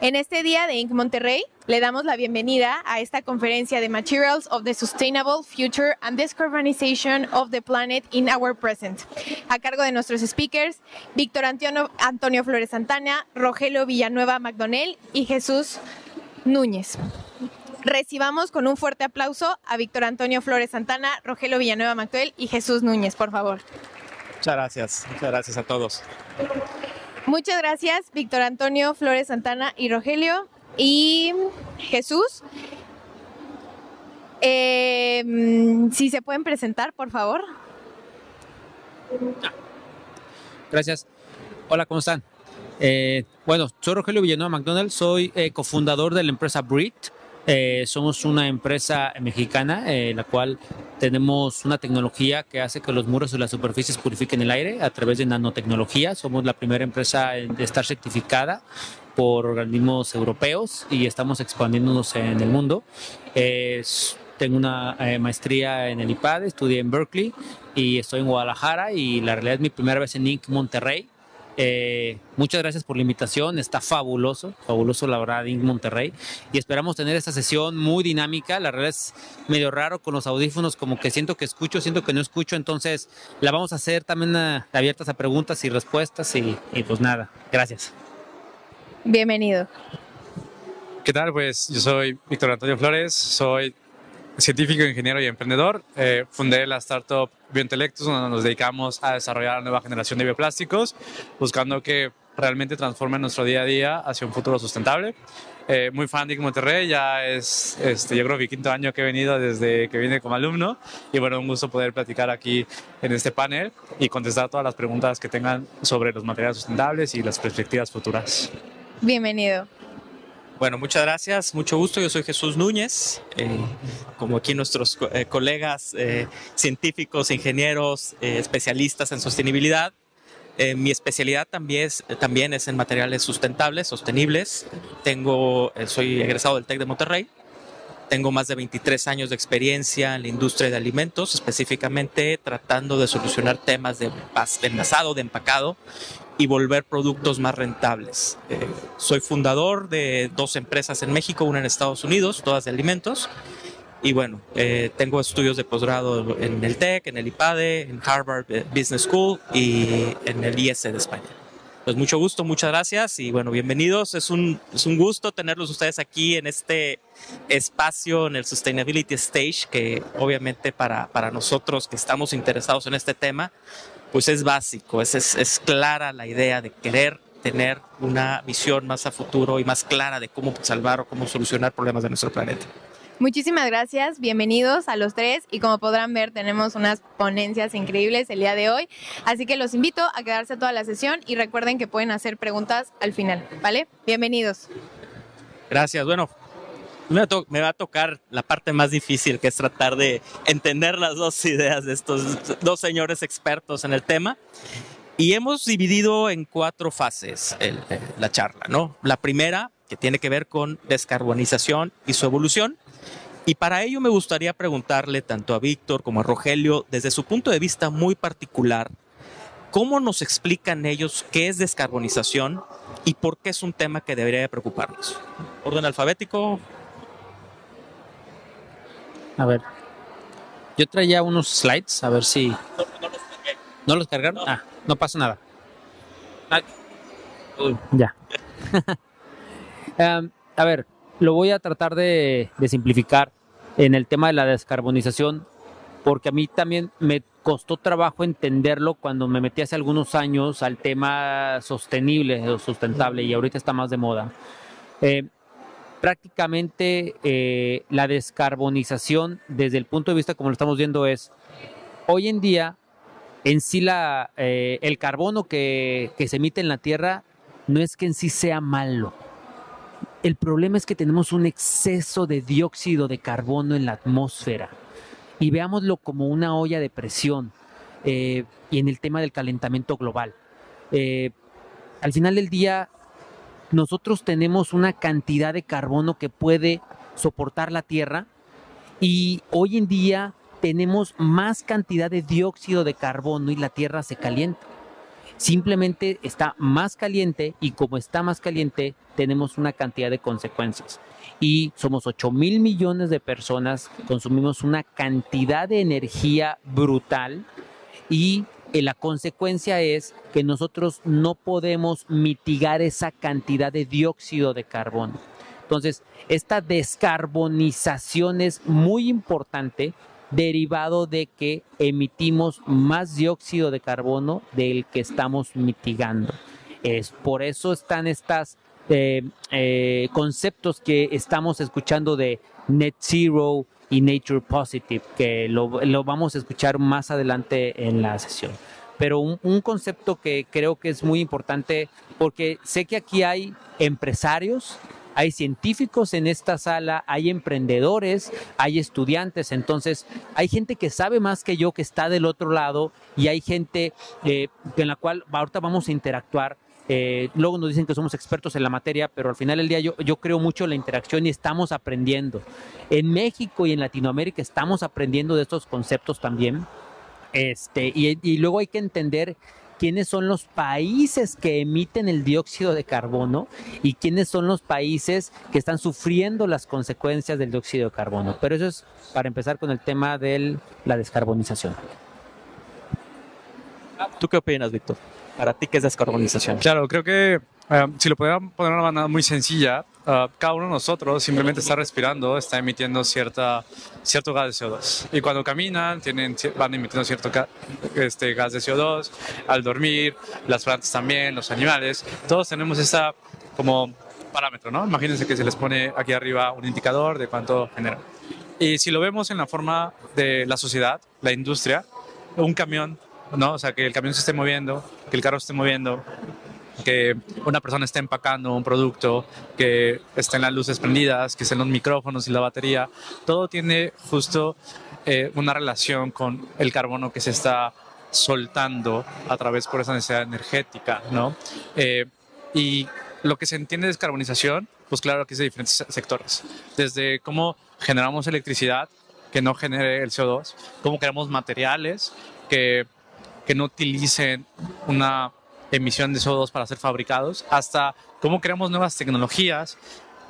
En este día de Inc. Monterrey le damos la bienvenida a esta conferencia de Materials of the Sustainable Future and Decarbonization of the Planet in Our Present, a cargo de nuestros speakers Víctor Antonio, Flores Santana, Rogelio Villanueva McDonnell y Jesús Núñez. Recibamos con un fuerte aplauso a Víctor Antonio Flores Santana, Rogelio Villanueva McDonnell y Jesús Núñez, por favor. Muchas gracias, muchas gracias a todos. Muchas gracias, Víctor Antonio, Flores Santana y Rogelio. Y Jesús, eh, si se pueden presentar, por favor. Gracias. Hola, ¿cómo están? Eh, bueno, soy Rogelio Villanueva McDonald, soy eh, cofundador de la empresa Brit. Eh, somos una empresa mexicana, eh, la cual tenemos una tecnología que hace que los muros y las superficies purifiquen el aire a través de nanotecnología. Somos la primera empresa en estar certificada por organismos europeos y estamos expandiéndonos en el mundo. Eh, tengo una eh, maestría en el IPAD, estudié en Berkeley y estoy en Guadalajara y la realidad es mi primera vez en Inc. Monterrey. Eh, muchas gracias por la invitación, está fabuloso, fabuloso la verdad Inc. Monterrey y esperamos tener esta sesión muy dinámica, la verdad es medio raro con los audífonos, como que siento que escucho, siento que no escucho, entonces la vamos a hacer también uh, abiertas a preguntas y respuestas y, y pues nada, gracias. Bienvenido. ¿Qué tal? Pues yo soy Víctor Antonio Flores, soy científico, ingeniero y emprendedor. Eh, fundé la startup Biointelectus, donde nos dedicamos a desarrollar la nueva generación de bioplásticos, buscando que realmente transformen nuestro día a día hacia un futuro sustentable. Eh, muy fan de. Monterrey, ya es, este, yo creo, mi quinto año que he venido desde que vine como alumno y bueno, un gusto poder platicar aquí en este panel y contestar todas las preguntas que tengan sobre los materiales sustentables y las perspectivas futuras. Bienvenido. Bueno, muchas gracias, mucho gusto. Yo soy Jesús Núñez, eh, como aquí nuestros eh, colegas eh, científicos, ingenieros, especialistas en sostenibilidad. Mi especialidad también es, también es en materiales sustentables, sostenibles. Tengo, soy egresado del TEC de Monterrey. Tengo más de 23 años de experiencia en la industria de alimentos, específicamente tratando de solucionar temas de envasado, de empacado y volver productos más rentables. Eh, soy fundador de dos empresas en México, una en Estados Unidos, todas de alimentos. Y bueno, eh, tengo estudios de posgrado en el TEC, en el IPADE, en Harvard Business School y en el IS de España. Pues mucho gusto, muchas gracias y bueno, bienvenidos. Es un, es un gusto tenerlos ustedes aquí en este espacio, en el Sustainability Stage, que obviamente para, para nosotros que estamos interesados en este tema, pues es básico, es, es, es clara la idea de querer tener una visión más a futuro y más clara de cómo salvar o cómo solucionar problemas de nuestro planeta. Muchísimas gracias, bienvenidos a los tres y como podrán ver tenemos unas ponencias increíbles el día de hoy, así que los invito a quedarse toda la sesión y recuerden que pueden hacer preguntas al final, ¿vale? Bienvenidos. Gracias. Bueno, me va, a tocar la parte más difícil, que es tratar de entender las dos ideas de estos dos señores expertos en el tema. Y hemos dividido en cuatro fases la charla, ¿no? La primera, que tiene que ver con descarbonización y su evolución. Y para ello me gustaría preguntarle tanto a Víctor como a Rogelio, desde su punto de vista muy particular, ¿cómo nos explican ellos qué es descarbonización y por qué es un tema que debería de preocuparnos? Orden alfabético, A ver, yo traía unos slides, a ver si... ¿No los cargaron? Ah, no pasa nada. Uy, ya. Em, a ver, lo voy a tratar de, de simplificar en el tema de la descarbonización, porque a mí también me costó trabajo entenderlo cuando me metí hace algunos años al tema sostenible o sustentable y ahorita está más de moda. Eh, prácticamente eh, la descarbonización desde el punto de vista como lo estamos viendo es hoy en día en sí la, eh, el carbono que, que se emite en la Tierra no es que en sí sea malo. El problema es que tenemos un exceso de dióxido de carbono en la atmósfera y veámoslo como una olla de presión eh, y en el tema del calentamiento global. Eh, al final del día, nosotros tenemos una cantidad de carbono que puede soportar la Tierra y hoy en día tenemos más cantidad de dióxido de carbono y la Tierra se calienta. Simplemente está más caliente y como está más caliente, tenemos una cantidad de consecuencias. Y somos 8 mil millones de personas, consumimos una cantidad de energía brutal y eh, la consecuencia es que nosotros no podemos mitigar esa cantidad de dióxido de carbono. Entonces, esta descarbonización es muy importante derivado de que emitimos más dióxido de carbono del que estamos mitigando. Es por eso están estos eh, eh, conceptos que estamos escuchando de net zero y nature positive, que lo, vamos a escuchar más adelante en la sesión. Pero un, un concepto que creo que es muy importante, porque sé que aquí hay empresarios, hay científicos en esta sala, hay emprendedores, hay estudiantes, entonces hay gente que sabe más que yo que está del otro lado y hay gente eh, en la cual ahorita vamos a interactuar. Eh, luego nos dicen que somos expertos en la materia, pero al final del día yo, creo mucho en la interacción y estamos aprendiendo. En México y en Latinoamérica estamos aprendiendo de estos conceptos también. Este, y, y luego hay que entender quiénes son los países que emiten el dióxido de carbono y quiénes son los países que están sufriendo las consecuencias del dióxido de carbono. Pero eso es para empezar con el tema de la descarbonización. ¿Tú qué opinas, Víctor? Para ti, ¿qué es descarbonización? Claro, creo que uh, si lo pudiera poner de una manera muy sencilla, uh, cada uno de nosotros simplemente está respirando, está emitiendo cierta, cierto gas de CO2. Y cuando caminan, tienen, van emitiendo cierto este, gas de CO2. Al dormir, las plantas también, los animales, todos tenemos esa como parámetro, ¿no? Imagínense que se les pone aquí arriba un indicador de cuánto genera. Y si lo vemos en la forma de la sociedad, la industria, un camión, ¿no? O sea, que el camión se esté moviendo, que el carro se esté moviendo, que una persona esté empacando un producto, que estén las luces prendidas, que estén los micrófonos y la batería, todo tiene justo eh, una relación con el carbono que se está soltando a través por esa necesidad energética, ¿no? Eh, y lo que se entiende de descarbonización, pues claro que es de diferentes sectores, desde cómo generamos electricidad que no genere el CO2, cómo creamos materiales que, que no utilicen una emisión de CO2 para ser fabricados, hasta cómo creamos nuevas tecnologías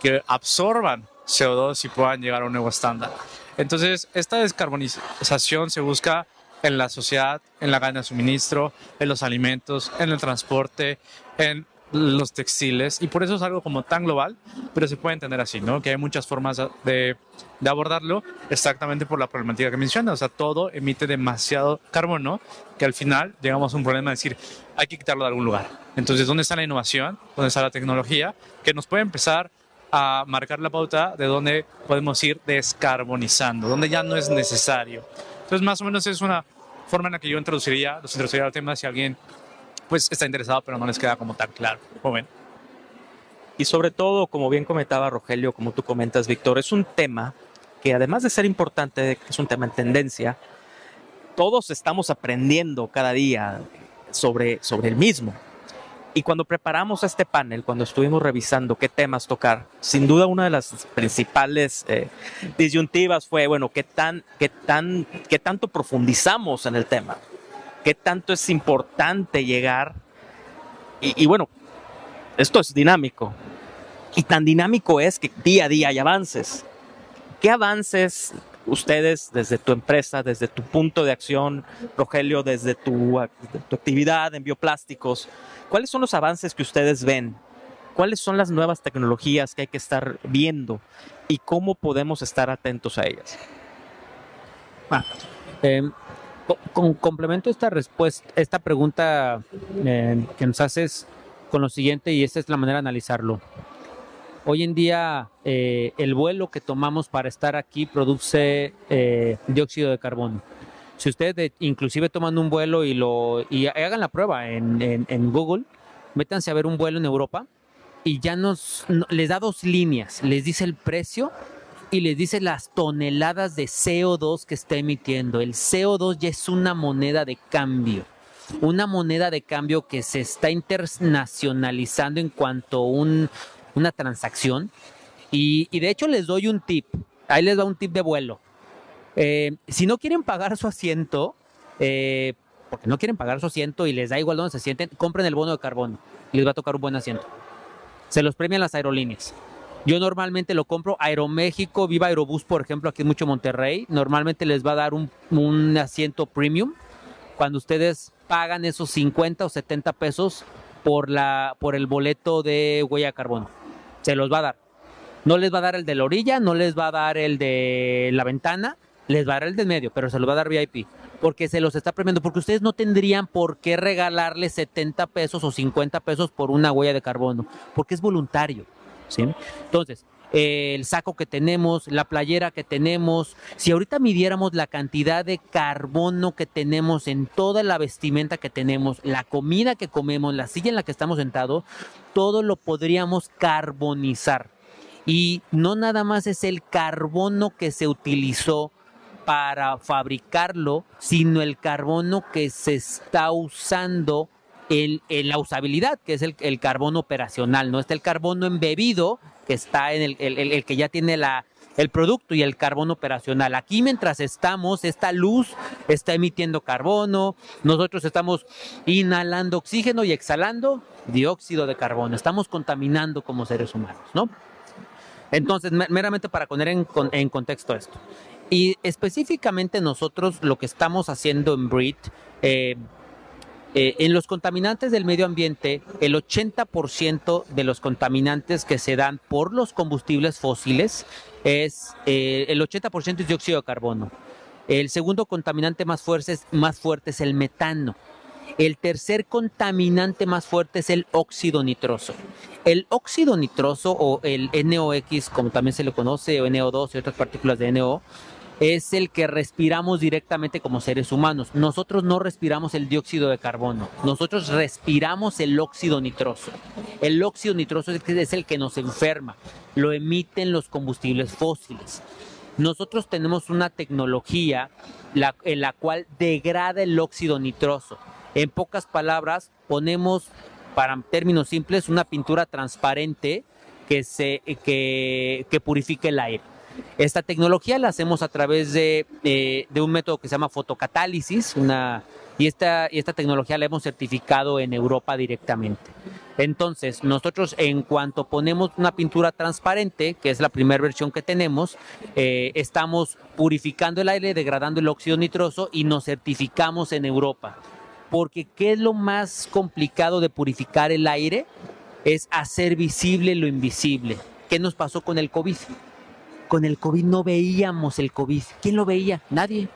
que absorban CO2 y puedan llegar a un nuevo estándar. Entonces, esta descarbonización se busca en la sociedad, en la cadena de suministro, en los alimentos, en el transporte, en los textiles, y por eso es algo como tan global, pero se puede entender así, ¿no? Que hay muchas formas de, de abordarlo exactamente por la problemática que menciona, o sea, todo emite demasiado carbono que al final llegamos a un problema de decir, hay que quitarlo de algún lugar. Entonces, ¿dónde está la innovación? ¿Dónde está la tecnología? Que nos puede empezar a marcar la pauta de dónde podemos ir descarbonizando, donde ya no es necesario. Entonces, más o menos es una forma en la que yo introduciría, los introduciría al tema si alguien pues está interesado, pero no les queda como tan claro. Joven. Y sobre todo, como bien comentaba Rogelio, como tú comentas, Víctor, es un tema que además de ser importante, es un tema en tendencia, todos estamos aprendiendo cada día sobre, sobre el mismo. Y cuando preparamos este panel, cuando estuvimos revisando qué temas tocar, sin duda una de las principales eh, disyuntivas fue, bueno, ¿qué, tan, qué, tan, ¿qué tanto profundizamos en el tema? ¿Qué tanto es importante llegar? Y, bueno, esto es dinámico. Y tan dinámico es que día a día hay avances. ¿Qué avances ustedes desde tu empresa, desde tu punto de acción, Rogelio, desde tu, tu, actividad en bioplásticos, cuáles son los avances que ustedes ven? ¿Cuáles son las nuevas tecnologías que hay que estar viendo y cómo podemos estar atentos a ellas? Ah, eh, complemento esta respuesta, esta pregunta eh, que nos haces con lo siguiente y esta es la manera de analizarlo. Hoy en día eh, el vuelo que tomamos para estar aquí produce eh, dióxido de carbono. Si ustedes inclusive toman un vuelo y lo y hagan la prueba en, Google, métanse a ver un vuelo en Europa y ya nos no, les da dos líneas, les dice el precio y les dice las toneladas de CO2 que está emitiendo. El CO2 ya es una moneda de cambio, una moneda de cambio que se está internacionalizando en cuanto a un, una transacción. Y, de hecho les doy un tip, ahí les da un tip de vuelo. Eh, si no quieren pagar su asiento, eh, porque no quieren pagar su asiento y les da igual donde se sienten, compren el bono de carbono y les va a tocar un buen asiento. Se los premian las aerolíneas. Yo normalmente lo compro Aeroméxico, Viva Aerobús, por ejemplo, aquí en mucho Monterrey. Normalmente les va a dar un, asiento premium cuando ustedes pagan esos 50 o 70 pesos por, la, por el boleto de huella de carbono. Se los va a dar. No les va a dar el de la orilla, no les va a dar el de la ventana, les va a dar el del medio, pero se los va a dar VIP. Porque se los está premiando, porque ustedes no tendrían por qué regalarle 70 pesos o 50 pesos por una huella de carbono, porque es voluntario. Entonces, el saco que tenemos, la playera que tenemos, si ahorita midiéramos la cantidad de carbono que tenemos en toda la vestimenta que tenemos, la comida que comemos, la silla en la que estamos sentados, todo lo podríamos carbonizar. Y no nada más es el carbono que se utilizó para fabricarlo, sino el carbono que se está usando en, la usabilidad, que es el, carbono operacional, no está el carbono embebido, que está en el, que ya tiene la, el producto y el carbono operacional. Aquí mientras estamos, esta luz está emitiendo carbono, nosotros estamos inhalando oxígeno y exhalando dióxido de carbono, estamos contaminando como seres humanos, ¿no? Entonces, meramente para poner en, en contexto esto. Y específicamente nosotros lo que estamos haciendo en BRIT, eh, eh, en los contaminantes del medio ambiente, el 80% de los contaminantes que se dan por los combustibles fósiles es eh, el 80% es dióxido de carbono. El segundo contaminante más fuerte, es, más fuerte es el metano. El tercer contaminante más fuerte es el óxido nitroso. El óxido nitroso o el NOx, como también se le conoce, o NO2 y otras partículas de NO, es el que respiramos directamente como seres humanos. Nosotros no respiramos el dióxido de carbono, nosotros respiramos el óxido nitroso. El óxido nitroso es el que nos enferma, lo emiten los combustibles fósiles. Nosotros tenemos una tecnología en la cual degrada el óxido nitroso. En pocas palabras, ponemos, para términos simples, una pintura transparente que, se, que, que purifica el aire. Esta tecnología la hacemos a través de, eh, un método que se llama fotocatálisis, una, y, esta, y esta tecnología la hemos certificado en Europa directamente. Entonces, nosotros en cuanto ponemos una pintura transparente, que es la primera versión que tenemos, eh, estamos purificando el aire, degradando el óxido nitroso y nos certificamos en Europa. Porque ¿qué es lo más complicado de purificar el aire? Es hacer visible lo invisible. ¿Qué nos pasó con el COVID? Con el COVID no veíamos el COVID. ¿Quién lo veía? Nadie.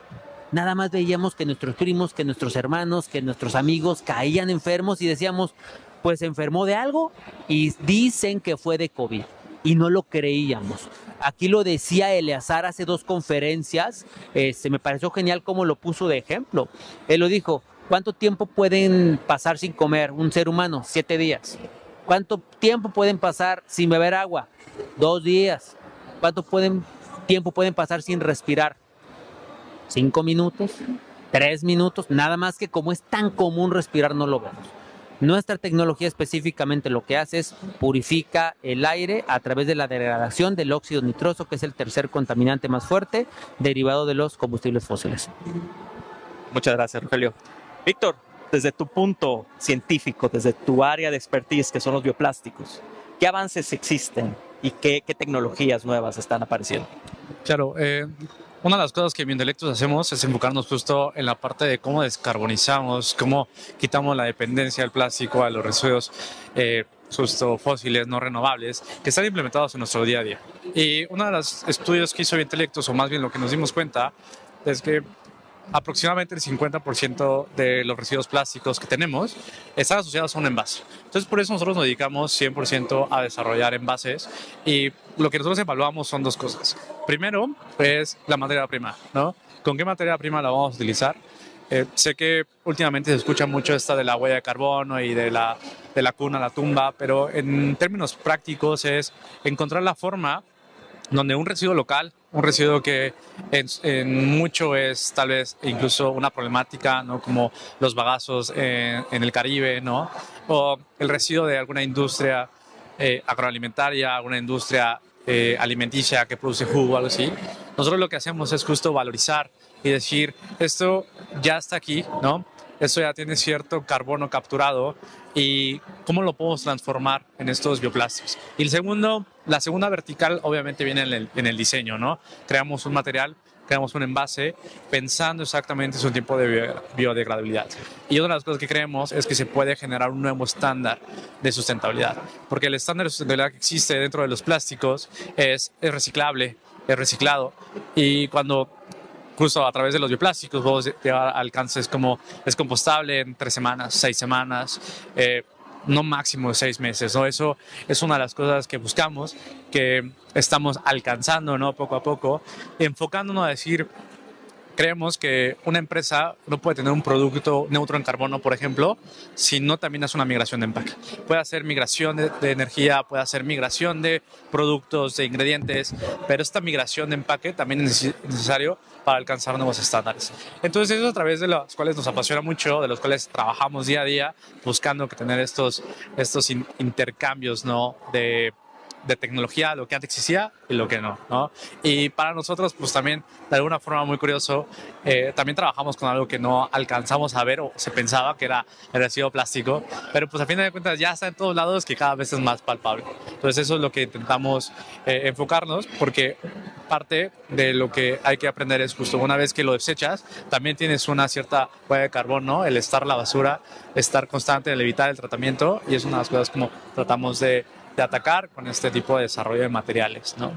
Nada más veíamos que nuestros primos, que nuestros hermanos, que nuestros amigos caían enfermos y decíamos, pues se enfermó de algo y dicen que fue de COVID. Y no lo creíamos. Aquí lo decía Eleazar hace dos conferencias. Este, me pareció genial cómo lo puso de ejemplo. Él lo dijo, ¿cuánto tiempo pueden pasar sin comer un ser humano? Siete días. ¿Cuánto tiempo pueden pasar sin beber agua? Dos días. ¿Cuánto pueden, tiempo pueden pasar sin respirar? ¿Cinco minutos? ¿Tres minutos? Nada más que como es tan común respirar no lo vemos. Nuestra tecnología específicamente lo que hace es purifica el aire a través de la degradación del óxido nitroso, que es el tercer contaminante más fuerte derivado de los combustibles fósiles. Muchas gracias, Rogelio. Víctor, desde tu punto científico, desde tu área de expertise, que son los bioplásticos, ¿qué avances existen y qué, qué tecnologías nuevas están apareciendo? Claro, eh, una de las cosas que en Biointelectus hacemos es enfocarnos justo en la parte de cómo descarbonizamos, cómo quitamos la dependencia del plástico a los residuos eh, justo fósiles no renovables que están implementados en nuestro día a día. Y uno de los estudios que hizo Biointelectus, o más bien lo que nos dimos cuenta, es que aproximadamente el 50% de los residuos plásticos que tenemos están asociados a un envase. Entonces, por eso nosotros nos dedicamos 100% a desarrollar envases y lo que nosotros evaluamos son dos cosas. Primero, es la materia prima, ¿no? ¿Con qué materia prima la vamos a utilizar? Eh, sé que últimamente se escucha mucho esta de la huella de carbono y de la, de la cuna a la tumba, pero en términos prácticos es encontrar la forma donde un residuo local, un residuo que en, en, mucho es tal vez incluso una problemática, ¿no? como los bagazos en, en el Caribe, ¿no? o el residuo de alguna industria eh, agroalimentaria, alguna industria eh, alimenticia que produce jugo algo así. Nosotros lo que hacemos es justo valorizar y decir, esto ya está aquí, ¿no? eso ya tiene cierto carbono capturado y cómo lo podemos transformar en estos bioplásticos. Y el segundo, la segunda vertical obviamente viene en el, en el diseño, ¿no? Creamos un material creamos un envase pensando exactamente su tiempo de biodegradabilidad. Y otra de las cosas que creemos es que se puede generar un nuevo estándar de sustentabilidad, porque el estándar de sustentabilidad que existe dentro de los plásticos es, es reciclable, es reciclado, y cuando incluso a través de los bioplásticos llegar a alcances como es compostable en tres semanas, seis semanas, eh, no máximo de seis meses, ¿no? Eso es una de las cosas que buscamos, que estamos alcanzando, ¿no? Poco a poco, enfocándonos a decir, creemos que una empresa no puede tener un producto neutro en carbono, por ejemplo, si no también hace una migración de empaque. Puede hacer migración de, de, energía, puede hacer migración de productos, de ingredientes, pero esta migración de empaque también es necesario para alcanzar nuevos estándares. Entonces, eso a través de los cuales nos apasiona mucho, de los cuales trabajamos día a día, buscando que tener estos, estos intercambios ¿no? de de tecnología, lo que antes existía y lo que no, ¿no? Y para nosotros, pues también, de alguna forma muy curioso, eh, también trabajamos con algo que no alcanzamos a ver o se pensaba que era el residuo plástico, pero pues a fin de cuentas ya está en todos lados que cada vez es más palpable. Entonces eso es lo que intentamos eh, enfocarnos porque parte de lo que hay que aprender es justo una vez que lo desechas, también tienes una cierta huella de carbono, el estar la basura, estar constante, el evitar el tratamiento y es una de las cosas como tratamos de de atacar con este tipo de desarrollo de materiales, ¿no?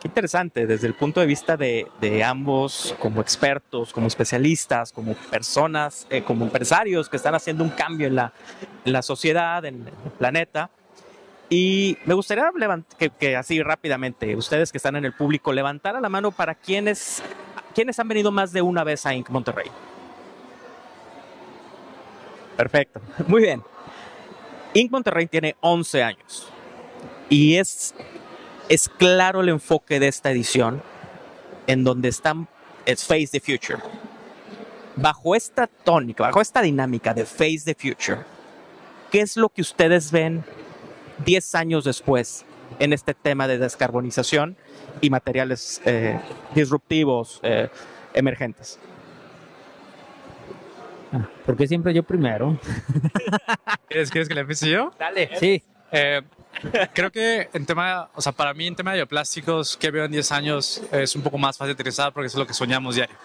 Qué interesante, desde el punto de vista de, de ambos, como expertos, como especialistas, como personas, eh, como empresarios que están haciendo un cambio en la, en la sociedad, en el planeta. Y me gustaría que, que, así rápidamente, ustedes que están en el público, levantara la mano para quienes, quienes han venido más de una vez a Inc. Monterrey. Perfecto, muy bien. Inc. Monterrey tiene 11 años y es, es claro el enfoque de esta edición en donde están, es Face the Future. Bajo esta tónica, bajo esta dinámica de Face the Future, ¿qué es lo que ustedes ven 10 años después en este tema de descarbonización y materiales eh, disruptivos eh, emergentes? ¿Por qué siempre yo primero? ¿Quieres, ¿Quieres, que le empiece yo? Dale. Sí. Eh, creo que en tema, o sea, para mí en tema de bioplásticos, que veo en 10 años es un poco más fácil de utilizar porque es lo que soñamos diario.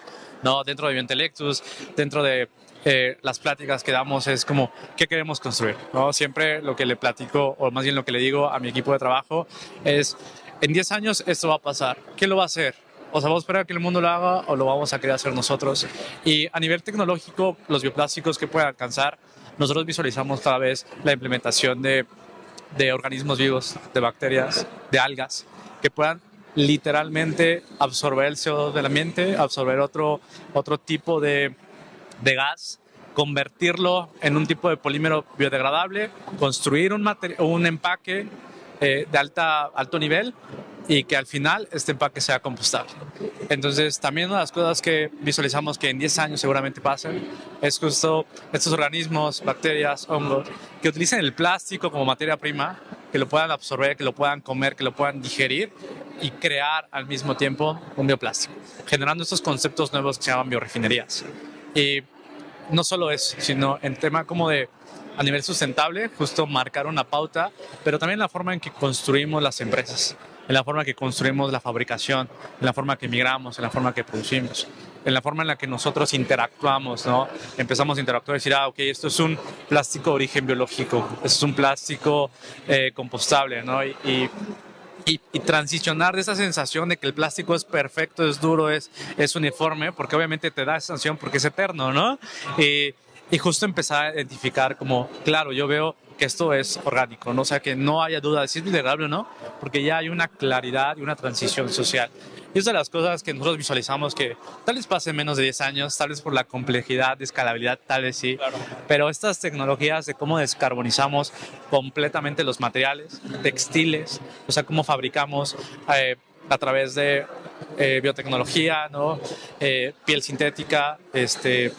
¿no? Dentro de Biointelectus, dentro de eh, las pláticas que damos es como, ¿qué queremos construir? ¿no? Siempre lo que le platico, o más bien lo que le digo a mi equipo de trabajo es, en 10 años esto va a pasar. ¿Qué lo va a hacer? O sea, vamos a esperar a que el mundo lo haga o lo vamos a querer hacer nosotros. Y a nivel tecnológico, los bioplásticos que pueden alcanzar, nosotros visualizamos cada vez la implementación de, de organismos vivos, de bacterias, de algas, que puedan literalmente absorber el CO2 del ambiente, absorber otro, otro tipo de, de gas, convertirlo en un tipo de polímero biodegradable, construir un, un empaque eh, de alta, alto nivel y que al final este empaque sea compostable. Entonces, también una de las cosas que visualizamos que en 10 años seguramente pasen es justo estos organismos, bacterias, hongos, que utilicen el plástico como materia prima, que lo puedan absorber, que lo puedan comer, que lo puedan digerir y crear al mismo tiempo un bioplástico, generando estos conceptos nuevos que se llaman biorefinerías. Y no solo eso, sino en tema como de a nivel sustentable, justo marcar una pauta, pero también la forma en que construimos las empresas, en la forma que construimos la fabricación, en la forma que migramos, en la forma que producimos, en la forma en la que nosotros interactuamos, ¿no? Empezamos a interactuar y decir, ah, ok, esto es un plástico de origen biológico, esto es un plástico eh, compostable, ¿no? Y, y y, y, transicionar de esa sensación de que el plástico es perfecto, es duro, es, es uniforme, porque obviamente te da esa sensación porque es eterno, ¿no? Y justo empezar a identificar como, claro, yo veo que esto es orgánico, ¿no? o sea, que no haya duda de si es biodegradable o no, porque ya hay una claridad y una transición social. Y es de las cosas que nosotros visualizamos que tal vez pase menos de 10 años, tal vez por la complejidad de escalabilidad, tal vez sí, claro. pero estas tecnologías de cómo descarbonizamos completamente los materiales, textiles, o sea, cómo fabricamos eh, a través de eh, biotecnología, ¿no? Eh, piel sintética, este,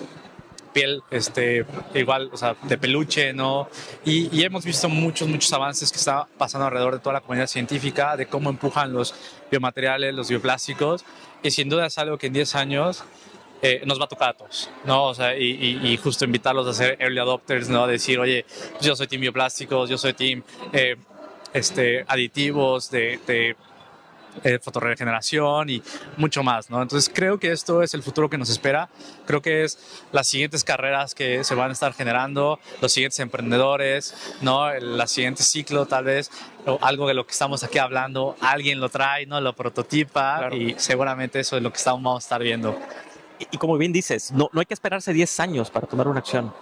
piel, este, igual, o sea, de peluche, ¿no? Y, y, hemos visto muchos, muchos avances que está pasando alrededor de toda la comunidad científica, de cómo empujan los biomateriales, los bioplásticos, y sin duda es algo que en 10 años eh, nos va a tocar a todos, ¿no? O sea, y, y, justo invitarlos a ser early adopters, ¿no? Decir, oye, yo soy team bioplásticos, yo soy team eh, este, aditivos de, de eh, fotoregeneración y mucho más, ¿no? Entonces creo que esto es el futuro que nos espera, creo que es las siguientes carreras que se van a estar generando, los siguientes emprendedores, ¿no? El siguiente ciclo tal vez, o algo de lo que estamos aquí hablando, alguien lo trae, ¿no? Lo prototipa y seguramente eso es lo que estamos, vamos a estar viendo. Y, como bien dices, no, no hay que esperarse 10 años para tomar una acción.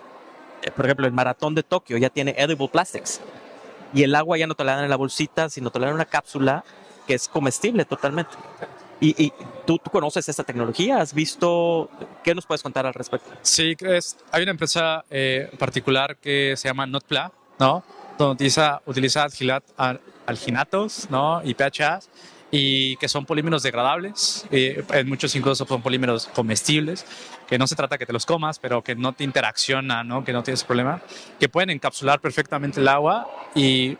Eh, por ejemplo, el maratón de Tokio ya tiene edible plastics y el agua ya no te la dan en la bolsita, sino te la dan en una cápsula que es comestible totalmente. Y, ¿tú, tú, conoces esta tecnología, has visto, ¿qué nos puedes contar al respecto? Sí, es, hay una empresa eh, particular que se llama Notpla, ¿no? Donde utiliza, utiliza alginatos, ¿no? Y PHAs y que son polímeros degradables. en muchos incluso son polímeros comestibles, que no se trata que te los comas, pero que no te interacciona, ¿no? que no tienes problema, que pueden encapsular perfectamente el agua y,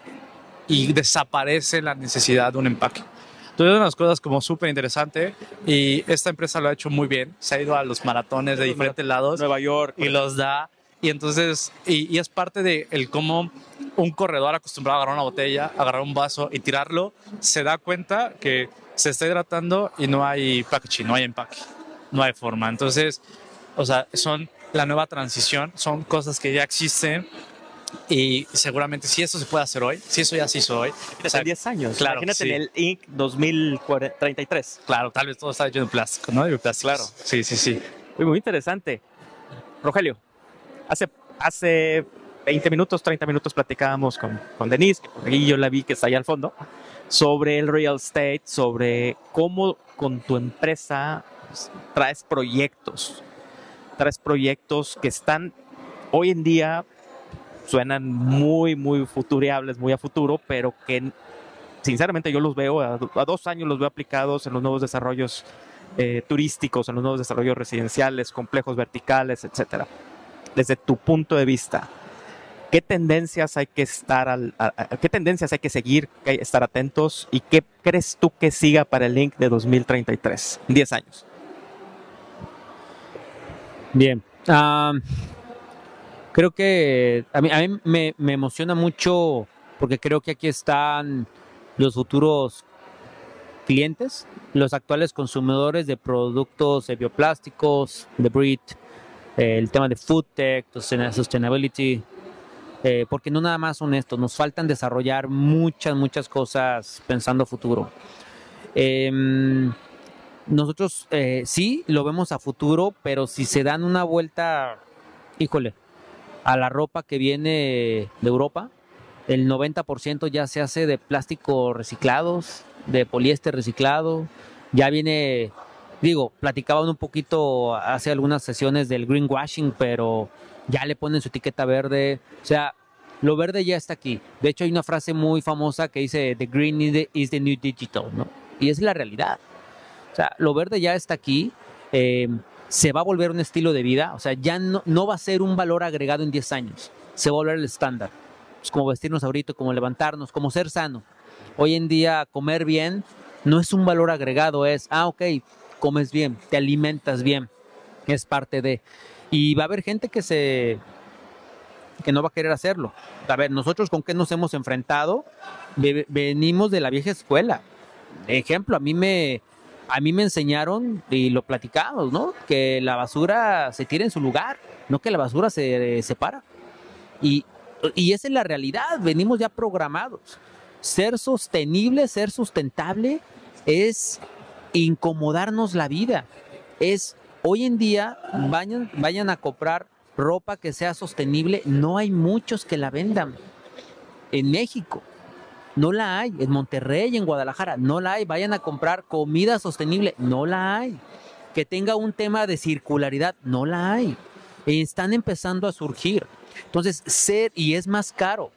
y desaparece la necesidad de un empaque. Entonces, unas cosas como súper interesante y esta empresa lo ha hecho muy bien. Se ha ido a los maratones de diferentes lados. Nueva York. Y los da. Y entonces, y, y es parte de el cómo un corredor acostumbrado a agarrar una botella, agarrar un vaso y tirarlo, se da cuenta que se está hidratando y no hay packaging, no hay empaque, no hay forma. Entonces, o sea, son la nueva transición, son cosas que ya existen y seguramente si eso se puede hacer hoy, si eso ya se hizo hoy. O 10 años. Claro, Imagínate en el Inc. 2033. Claro, tal vez todo está hecho de plástico, ¿no? De plástico. Claro. Sí, sí, sí. Muy, muy interesante. Rogelio, hace, hace 20 minutos, 30 minutos platicábamos con, con Denise, y yo la vi que está ahí al fondo, sobre el real estate, sobre cómo con tu empresa traes proyectos, traes proyectos que están hoy en día suenan muy, muy futuriables, muy a futuro, pero que sinceramente yo los veo, a, dos años los veo aplicados en los nuevos desarrollos eh, turísticos, en los nuevos desarrollos residenciales, complejos verticales, etcétera. Desde tu punto de vista, qué tendencias hay que estar qué tendencias hay que seguir, que estar atentos y qué crees tú que siga para el link de 2033, 10 años. Bien, creo que a mí, a mí me, me, emociona mucho porque creo que aquí están los futuros clientes, los actuales consumidores de productos de bioplásticos, de breed, el tema de food tech, sustainability, eh, porque no nada más son estos, nos faltan desarrollar muchas, muchas cosas pensando futuro. Em, nosotros eh, sí lo vemos a futuro, pero si se dan una vuelta, híjole, a la ropa que viene de Europa, el 90% ya se hace de plástico reciclados, de poliéster reciclado, ya viene, digo, platicaban un poquito hace algunas sesiones del greenwashing, pero ya le ponen su etiqueta verde. O sea, lo verde ya está aquí. De hecho, hay una frase muy famosa que dice, The green is the, new digital, ¿no? Y es la realidad. O sea, lo verde ya está aquí. Eh, se va a volver un estilo de vida. O sea, ya no, va a ser un valor agregado en 10 años. Se va a volver el estándar. Es como vestirnos ahorita, como levantarnos, como ser sano. Hoy en día, comer bien no es un valor agregado, es, ah, ok, comes bien, te alimentas bien. Es parte de... Y va a haber gente que se que no va a querer hacerlo. A ver, nosotros con qué nos hemos enfrentado, venimos de la vieja escuela. Ejemplo, a mí me a mí me enseñaron y lo platicamos, ¿no? Que la basura se tira en su lugar, no que la basura se separa. Y, y esa es la realidad, venimos ya programados. Ser sostenible, ser sustentable es incomodarnos la vida. Es Hoy en día vayan, vayan a comprar ropa que sea sostenible. No hay muchos que la vendan. En México no la hay. En Monterrey, en Guadalajara no la hay. Vayan a comprar comida sostenible. No la hay. Que tenga un tema de circularidad. No la hay. Están empezando a surgir. Entonces, ser y es más caro.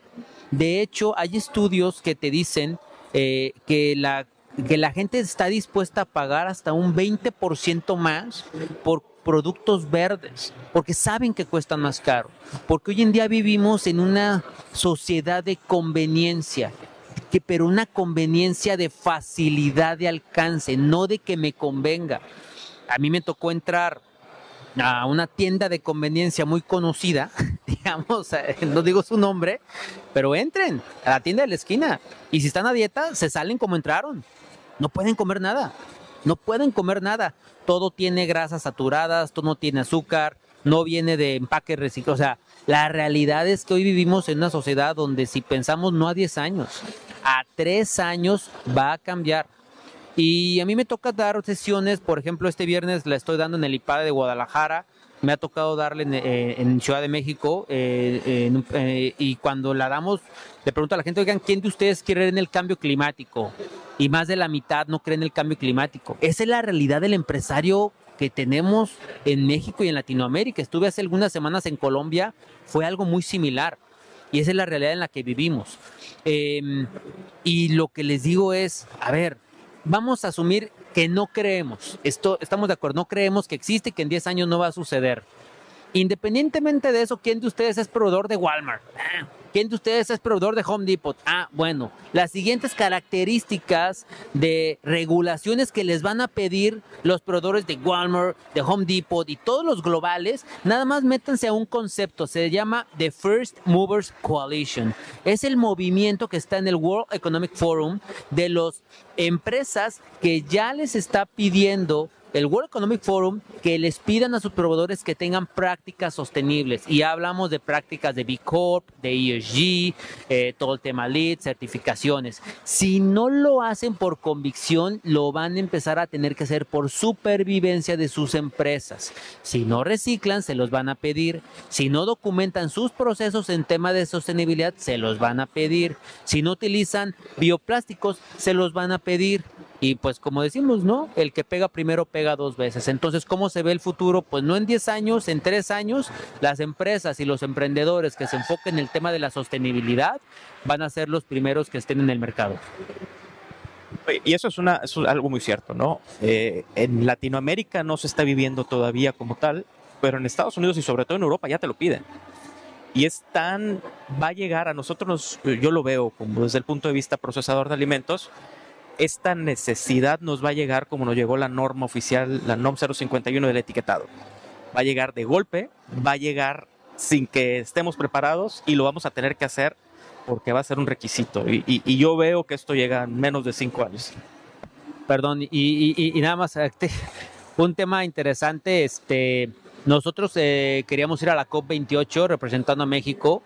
De hecho, hay estudios que te dicen eh, que la que la gente está dispuesta a pagar hasta un 20% más por productos verdes, porque saben que cuestan más caro, porque hoy en día vivimos en una sociedad de conveniencia, pero una conveniencia de facilidad de alcance, no de que me convenga. A mí me tocó entrar a una tienda de conveniencia muy conocida, digamos, eh, no digo su nombre, pero entren a la tienda de la esquina y si están a dieta, se salen como entraron. No pueden comer nada, no pueden comer nada. Todo tiene grasas saturadas, todo no tiene azúcar, no viene de empaque reciclado. O sea, la realidad es que hoy vivimos en una sociedad donde si pensamos no a 10 años, a 3 años va a cambiar. Y a mí me toca dar sesiones, por ejemplo, este viernes la estoy dando en el IPADE de Guadalajara, me ha tocado darle en, eh, Ciudad de México eh, eh, y cuando la damos le pregunto a la gente, oigan, ¿quién de ustedes quiere en el cambio climático? Y más de la mitad no cree en el cambio climático. Esa es la realidad del empresario que tenemos en México y en Latinoamérica. Estuve hace algunas semanas en Colombia, fue algo muy similar. Y esa es la realidad en la que vivimos. Em, y lo que les digo es, a ver, vamos a asumir que no creemos, esto, estamos de acuerdo, no creemos que existe y que en 10 años no va a suceder. Independientemente de eso, ¿quién de ustedes es proveedor de Walmart? ¿Quién de ustedes es proveedor de Home Depot? Ah, bueno, las siguientes características de regulaciones que les van a pedir los proveedores de Walmart, de Home Depot y todos los globales, nada más métanse a un concepto, se llama The First Movers Coalition. Es el movimiento que está en el World Economic Forum de las empresas que ya les está pidiendo el World Economic Forum que les pidan a sus proveedores que tengan prácticas sostenibles. Y hablamos de prácticas de B Corp, de ESG, eh, todo el tema LEED, certificaciones. Si no lo hacen por convicción, lo van a empezar a tener que hacer por supervivencia de sus empresas. Si no reciclan, se los van a pedir. Si no documentan sus procesos en tema de sostenibilidad, se los van a pedir. Si no utilizan bioplásticos, se los van a pedir. Y pues como decimos, ¿no? El que pega primero pega dos veces. Entonces, ¿cómo se ve el futuro? Pues no en 10 años, en 3 años, las empresas y los emprendedores que se enfoquen en el tema de la sostenibilidad van a ser los primeros que estén en el mercado. Y eso es, una, algo muy cierto, ¿no? Eh, en Latinoamérica no se está viviendo todavía como tal, pero en Estados Unidos y sobre todo en Europa ya te lo piden. Y es tan, va a llegar a nosotros, yo lo veo como desde el punto de vista procesador de alimentos, esta necesidad nos va a llegar como nos llegó la norma oficial, la NOM 051 del etiquetado. Va a llegar de golpe, va a llegar sin que estemos preparados y lo vamos a tener que hacer porque va a ser un requisito. Y, yo veo que esto llega en menos de cinco años. Perdón, y, nada más, este, un tema interesante, este, nosotros eh, queríamos ir a la COP28 representando a México,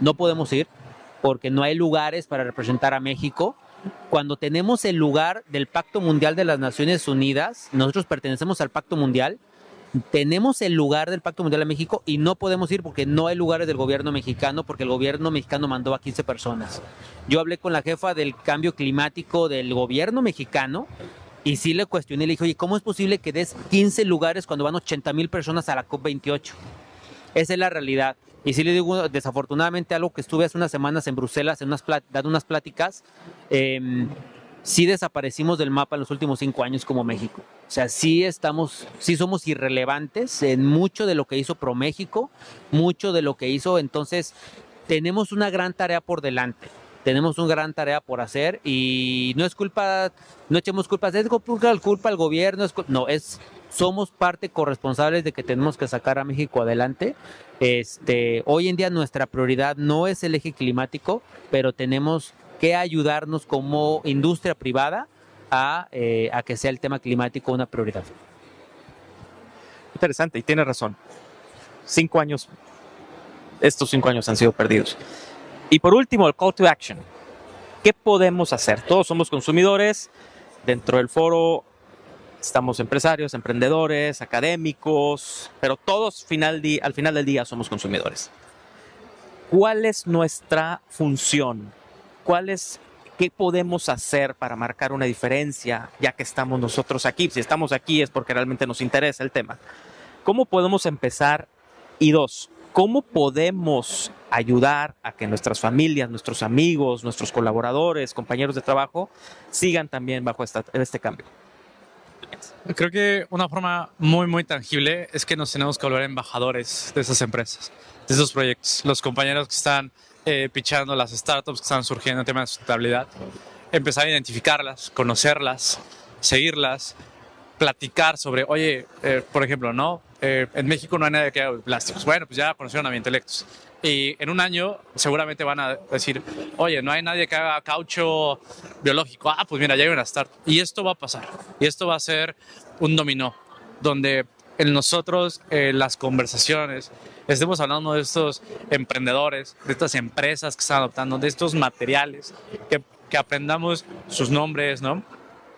no podemos ir porque no hay lugares para representar a México cuando tenemos el lugar del Pacto Mundial de las Naciones Unidas, nosotros pertenecemos al Pacto Mundial, tenemos el lugar del Pacto Mundial de México y no podemos ir porque no hay lugares del gobierno mexicano, porque el gobierno mexicano mandó a 15 personas. Yo hablé con la jefa del cambio climático del gobierno mexicano y sí le cuestioné, le dije, oye, ¿cómo es posible que des 15 lugares cuando van 80 mil personas a la COP28? Esa es la realidad. Y sí le digo, desafortunadamente, algo que estuve hace unas semanas en Bruselas en unas dando unas pláticas, eh, sí desaparecimos del mapa en los últimos cinco años como México. O sea, sí estamos, sí somos irrelevantes en mucho de lo que hizo ProMéxico, mucho de lo que hizo. Entonces, tenemos una gran tarea por delante. Tenemos una gran tarea por hacer y no es culpa, no echemos culpas, es culpa, al gobierno, no, es somos parte corresponsables de que tenemos que sacar a México adelante. Este, hoy en día nuestra prioridad no es el eje climático, pero tenemos que ayudarnos como industria privada a, eh, a que sea el tema climático una prioridad. Interesante, y tiene razón. Cinco años, estos cinco años han sido perdidos. Y por último, el call to action. ¿Qué podemos hacer? Todos somos consumidores. Dentro del foro Estamos empresarios, emprendedores, académicos, pero todos final al final del día somos consumidores. ¿Cuál es nuestra función? ¿Cuál es, ¿Qué podemos hacer para marcar una diferencia ya que estamos nosotros aquí? Si estamos aquí es porque realmente nos interesa el tema. ¿Cómo podemos empezar? Y dos, ¿cómo podemos ayudar a que nuestras familias, nuestros amigos, nuestros colaboradores, compañeros de trabajo sigan también bajo este cambio? Creo que una forma muy, muy tangible es que nos tenemos que volver embajadores de esas empresas, de esos proyectos. Los compañeros que están eh, pichando las startups que están surgiendo en temas de sustentabilidad, empezar a identificarlas, conocerlas, seguirlas, platicar sobre, oye, eh, por ejemplo, ¿no? Eh, en México no hay nadie que haga plásticos. Bueno, pues ya conocieron a mi intelectos. Y en un año seguramente van a decir, oye, no hay nadie que haga caucho biológico. Ah, pues mira, ya hay una startup. Y esto va a pasar. Y esto va a ser un dominó, donde en nosotros eh, las conversaciones estemos hablando de estos emprendedores, de estas empresas que están adoptando, de estos materiales, que, que aprendamos sus nombres, ¿no?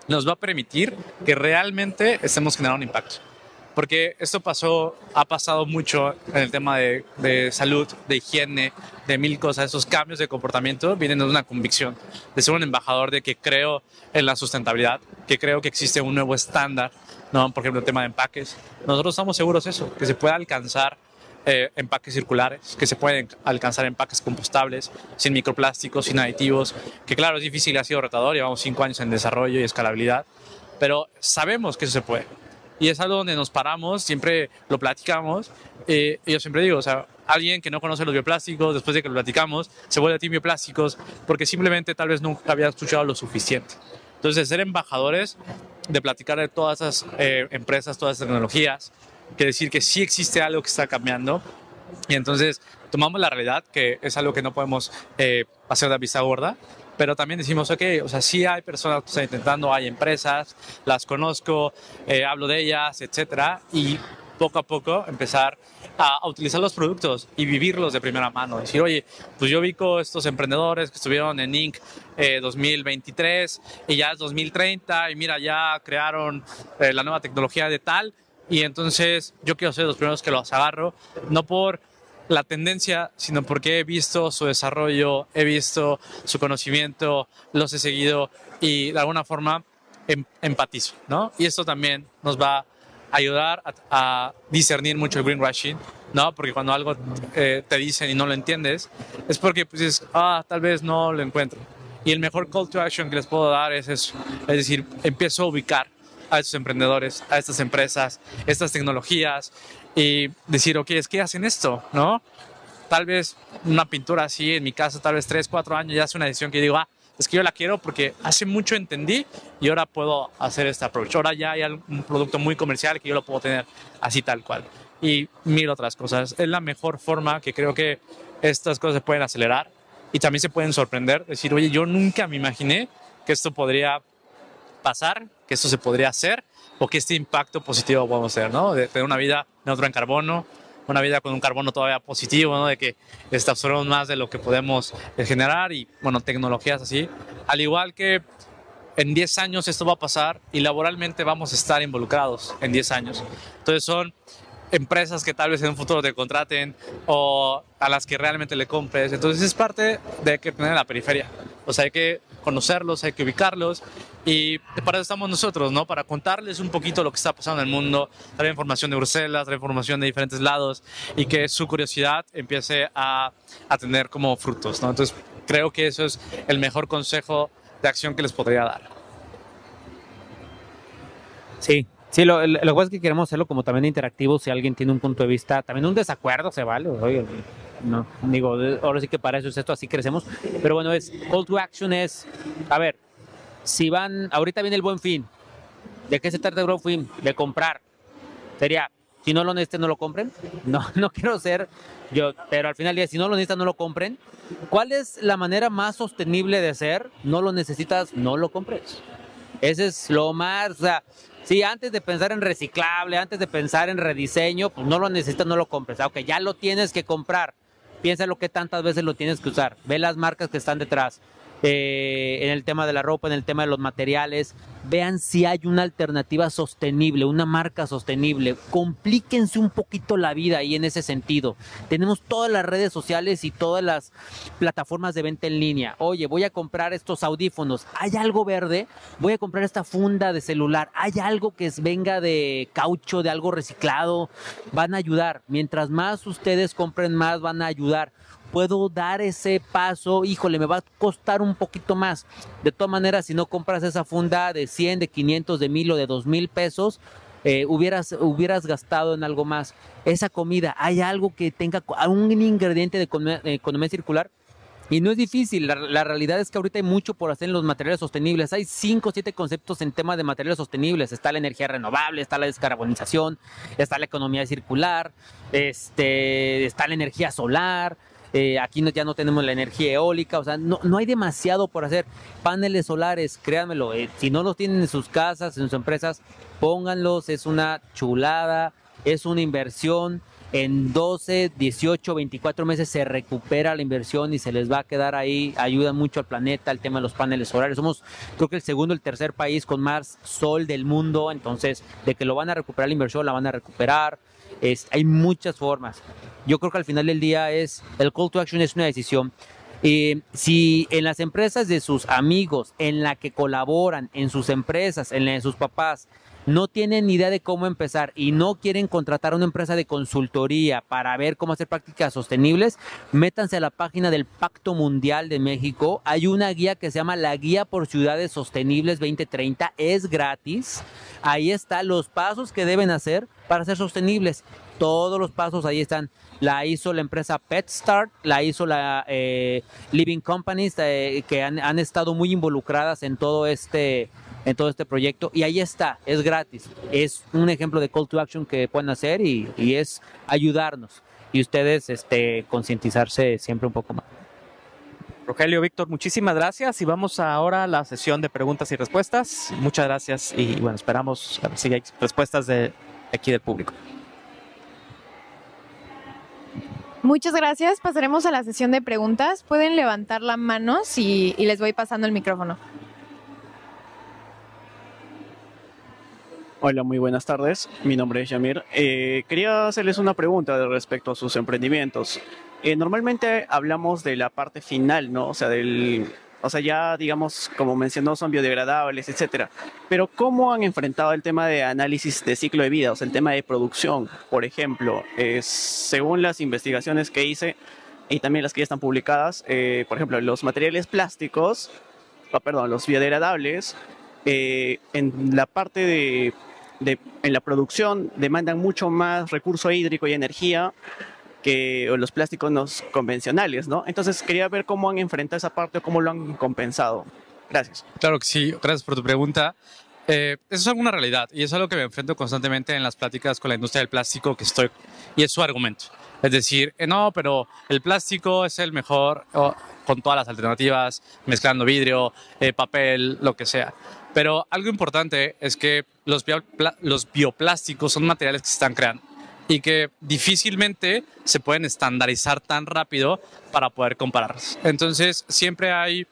Nos va a permitir que realmente estemos generando un impacto porque esto pasó, ha pasado mucho en el tema de, salud, de higiene, de mil cosas. Esos cambios de comportamiento vienen de una convicción, de ser un embajador de que creo en la sustentabilidad, que creo que existe un nuevo estándar, ¿no? por ejemplo, el tema de empaques. Nosotros estamos seguros de eso, que se puede alcanzar eh, empaques circulares, que se pueden alcanzar empaques compostables, sin microplásticos, sin aditivos, que claro, es difícil, ha sido retador, llevamos cinco años en desarrollo y escalabilidad, pero sabemos que eso se puede y es algo donde nos paramos, siempre lo platicamos. Eh, yo siempre digo, o sea, alguien que no conoce los bioplásticos, después de que lo platicamos, se vuelve a ti bioplásticos porque simplemente tal vez nunca había escuchado lo suficiente. Entonces, ser embajadores, de platicar de todas esas eh, empresas, todas esas tecnologías, que decir que sí existe algo que está cambiando. Y entonces tomamos la realidad, que es algo que no podemos eh, hacer de vista gorda, pero también decimos, ok, o sea, sí hay personas que están intentando, hay empresas, las conozco, eh, hablo de ellas, etcétera, y poco a poco empezar a, utilizar los productos y vivirlos de primera mano. Decir, oye, pues yo vi con estos emprendedores que estuvieron en Inc. 2023 eh, y ya es 2030 y mira, ya crearon eh, la nueva tecnología de tal y entonces yo quiero ser los primeros que los agarro, no por la tendencia, sino porque he visto su desarrollo, he visto su conocimiento, los he seguido y de alguna forma em, empatizo, ¿no? Y esto también nos va a ayudar a, discernir mucho el greenwashing, ¿no? Porque cuando algo eh, te dicen y no lo entiendes, es porque pues dices, ah, tal vez no lo encuentro. Y el mejor call to action que les puedo dar es eso, es decir, empiezo a ubicar a estos emprendedores, a estas empresas, estas tecnologías, y decir, ok, es que hacen esto, ¿no? Tal vez una pintura así en mi casa, tal vez 3, 4 años, ya hace una decisión que digo, ah, es que yo la quiero porque hace mucho entendí y ahora puedo hacer este approach. Ahora ya hay un producto muy comercial que yo lo puedo tener así tal cual. Y mil otras cosas. Es la mejor forma que creo que estas cosas se pueden acelerar y también se pueden sorprender. Decir, oye, yo nunca me imaginé que esto podría pasar, que esto se podría hacer o que este impacto positivo podemos tener, ¿no? De tener una vida neutra en carbono, una vida con un carbono todavía positivo, ¿no? De que este, absorbemos más de lo que podemos eh, generar y, bueno, tecnologías así. Al igual que en 10 años esto va a pasar y laboralmente vamos a estar involucrados en 10 años. Entonces son empresas que tal vez en un futuro te contraten o a las que realmente le compres. Entonces es parte de que tener la periferia. O sea, hay que conocerlos, hay que ubicarlos y para eso estamos nosotros, ¿no? Para contarles un poquito lo que está pasando en el mundo, traer información de Bruselas, traer información de diferentes lados y que su curiosidad empiece a, a tener como frutos, ¿no? Entonces creo que eso es el mejor consejo de acción que les podría dar. Sí, Sí, lo, lo, que es que queremos hacerlo como también interactivo. Si alguien tiene un punto de vista, también un desacuerdo se vale. Oye, no, digo, ahora sí que para eso es esto, así crecemos. Pero bueno, es call to action es, a ver, si van, ahorita viene el buen fin. ¿De qué se trata el buen fin? De comprar. Sería, si no lo necesitan, no lo compren. No, no quiero ser yo, pero al final si no lo necesitan, no lo compren. ¿Cuál es la manera más sostenible de ser? No lo necesitas, no lo compres. Ese es lo más, o sea, si antes de pensar en reciclable, antes de pensar en rediseño, pues no lo necesitas, no lo compres. Aunque ya lo tienes que comprar piensa lo que tantas veces lo tienes que usar, ve las marcas que están detrás, eh, en el tema de la ropa, en el tema de los materiales. Vean si hay una alternativa sostenible, una marca sostenible. Complíquense un poquito la vida ahí en ese sentido. Tenemos todas las redes sociales y todas las plataformas de venta en línea. Oye, voy a comprar estos audífonos. ¿Hay algo verde? Voy a comprar esta funda de celular. ¿Hay algo que venga de caucho, de algo reciclado? Van a ayudar. Mientras más ustedes compren más, van a ayudar puedo dar ese paso, híjole, me va a costar un poquito más. De todas maneras, si no compras esa funda de 100, de 500, de 1000 o de 2000 pesos, eh, hubieras, hubieras gastado en algo más. Esa comida, ¿hay algo que tenga un ingrediente de economía circular? Y no es difícil, la, realidad es que ahorita hay mucho por hacer en los materiales sostenibles. Hay cinco o siete conceptos en tema de materiales sostenibles. Está la energía renovable, está la descarbonización, está la economía circular, este, está la energía solar. Eh, aquí ya no tenemos la energía eólica, o sea, no, no hay demasiado por hacer. Paneles solares, créanmelo, eh, si no los tienen en sus casas, en sus empresas, pónganlos, es una chulada, es una inversión en 12, 18, 24 meses se recupera la inversión y se les va a quedar ahí, ayuda mucho al planeta, el tema de los paneles solares. Somos creo que el segundo, el tercer país con más sol del mundo, entonces de que lo van a recuperar la inversión, la van a recuperar. Es, hay muchas formas. Yo creo que al final del día es, el call to action es una decisión. Eh, si en las empresas de sus amigos, en la que colaboran, en sus empresas, en la de sus papás, no tienen ni idea de cómo empezar y no quieren contratar a una empresa de consultoría para ver cómo hacer prácticas sostenibles, métanse a la página del Pacto Mundial de México. Hay una guía que se llama la Guía por Ciudades Sostenibles 2030. Es gratis. Ahí están los pasos que deben hacer para ser sostenibles. Todos los pasos ahí están. La hizo la empresa PetStart, la hizo la eh, Living Companies, eh, que han, estado muy involucradas en todo este en todo este proyecto y ahí está, es gratis. Es un ejemplo de call to action que pueden hacer y, y es ayudarnos y ustedes este, concientizarse siempre un poco más. Rogelio, Víctor, muchísimas gracias y vamos ahora a la sesión de preguntas y respuestas. Muchas gracias y bueno, esperamos a ver si hay respuestas de aquí del público. Muchas gracias. Pasaremos a la sesión de preguntas. Pueden levantar la mano y, les voy pasando el micrófono. Hola, muy buenas tardes. Mi nombre es Yamir. Eh, quería hacerles una pregunta respecto a sus emprendimientos. Eh, normalmente hablamos de la parte final, ¿no? O sea, del, o sea, ya digamos, como mencionó, son biodegradables, etcétera. Pero ¿cómo han enfrentado el tema de análisis de ciclo de vida, o sea, el tema de producción? Por ejemplo, según las investigaciones que hice y también las que ya están publicadas, eh, por ejemplo, los materiales plásticos, oh, perdón, los biodegradables, eh, en la parte de de, en la producción demandan mucho más recurso hídrico y energía que los plásticos no convencionales, ¿no? Entonces quería ver cómo han enfrentado esa parte o cómo lo han compensado. Gracias. Claro que sí, gracias por tu pregunta. Eh, eso es alguna realidad y es algo que me enfrento constantemente en las pláticas con la industria del plástico que estoy y es su argumento. Es decir, eh, no, pero el plástico es el mejor oh, con todas las alternativas, mezclando vidrio, eh, papel, lo que sea. Pero algo importante es que los, los bioplásticos son materiales que se están creando y que difícilmente se pueden estandarizar tan rápido para poder compararlos. Entonces, siempre hay,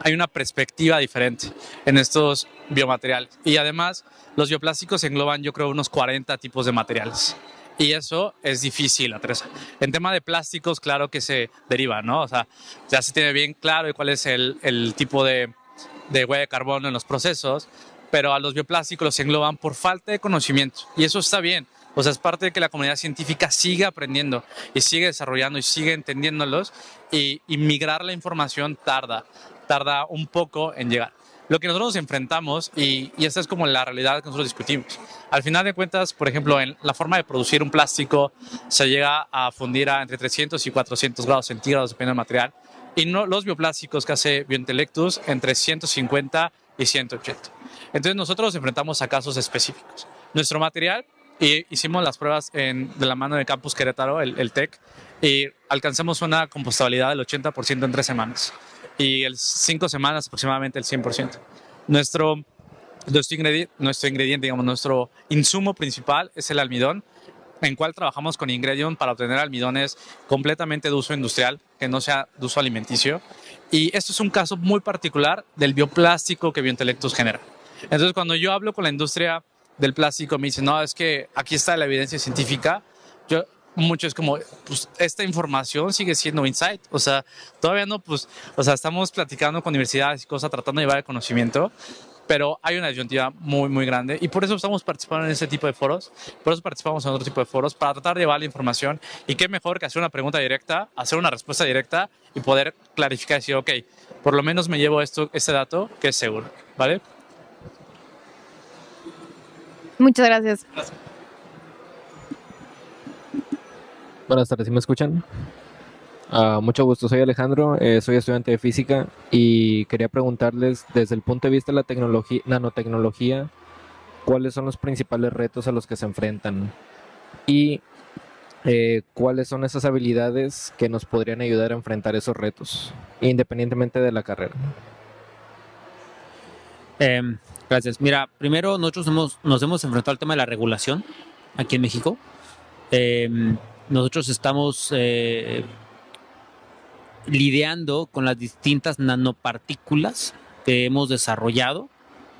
hay una perspectiva diferente en estos biomateriales. Y además, los bioplásticos engloban, yo creo, unos 40 tipos de materiales. Y eso es difícil, Teresa. En tema de plásticos, claro que se deriva, ¿no? O sea, ya se tiene bien claro cuál es el, el tipo de, de huella de carbono en los procesos, pero a los bioplásticos los engloban por falta de conocimiento. Y eso está bien. O sea, es parte de que la comunidad científica siga aprendiendo y sigue desarrollando y sigue entendiéndolos y, y migrar la información tarda, tarda un poco en llegar. Lo que nosotros nos enfrentamos, y, y esta es como la realidad que nosotros discutimos, al final de cuentas, por ejemplo, en la forma de producir un plástico se llega a fundir a entre 300 y 400 grados centígrados, dependiendo del material, y no los bioplásticos que hace Biointelectus entre 150 y 180. Entonces nosotros nos enfrentamos a casos específicos. Nuestro material, y hicimos las pruebas en, de la mano de Campus Querétaro, el, el TEC, y alcanzamos una compostabilidad del 80% en tres semanas y en cinco semanas aproximadamente el 100%. Nuestro, nuestro, ingrediente, nuestro ingrediente, digamos, nuestro insumo principal es el almidón, en cual trabajamos con Ingredion para obtener almidones completamente de uso industrial, que no sea de uso alimenticio. Y esto es un caso muy particular del bioplástico que Biointelectus genera. Entonces, cuando yo hablo con la industria del plástico, me dicen, no, es que aquí está la evidencia científica. Yo, mucho es como, pues, esta información sigue siendo insight. O sea, todavía no, pues, o sea, estamos platicando con universidades y cosas, tratando de llevar el conocimiento, pero hay una disyuntiva muy, muy grande y por eso estamos participando en ese tipo de foros, por eso participamos en otro tipo de foros, para tratar de llevar la información y qué mejor que hacer una pregunta directa, hacer una respuesta directa y poder clarificar y decir, ok, por lo menos me llevo esto, este dato que es seguro, ¿vale? Muchas gracias. Buenas tardes, ¿sí me escuchan? Ah, mucho gusto, soy Alejandro, eh, soy estudiante de física y quería preguntarles desde el punto de vista de la tecnología, nanotecnología, cuáles son los principales retos a los que se enfrentan y eh, cuáles son esas habilidades que nos podrían ayudar a enfrentar esos retos, independientemente de la carrera. Em, gracias. Mira, primero nosotros hemos, nos hemos enfrentado al tema de la regulación aquí en México. Em, nosotros estamos eh, lidiando con las distintas nanopartículas que hemos desarrollado.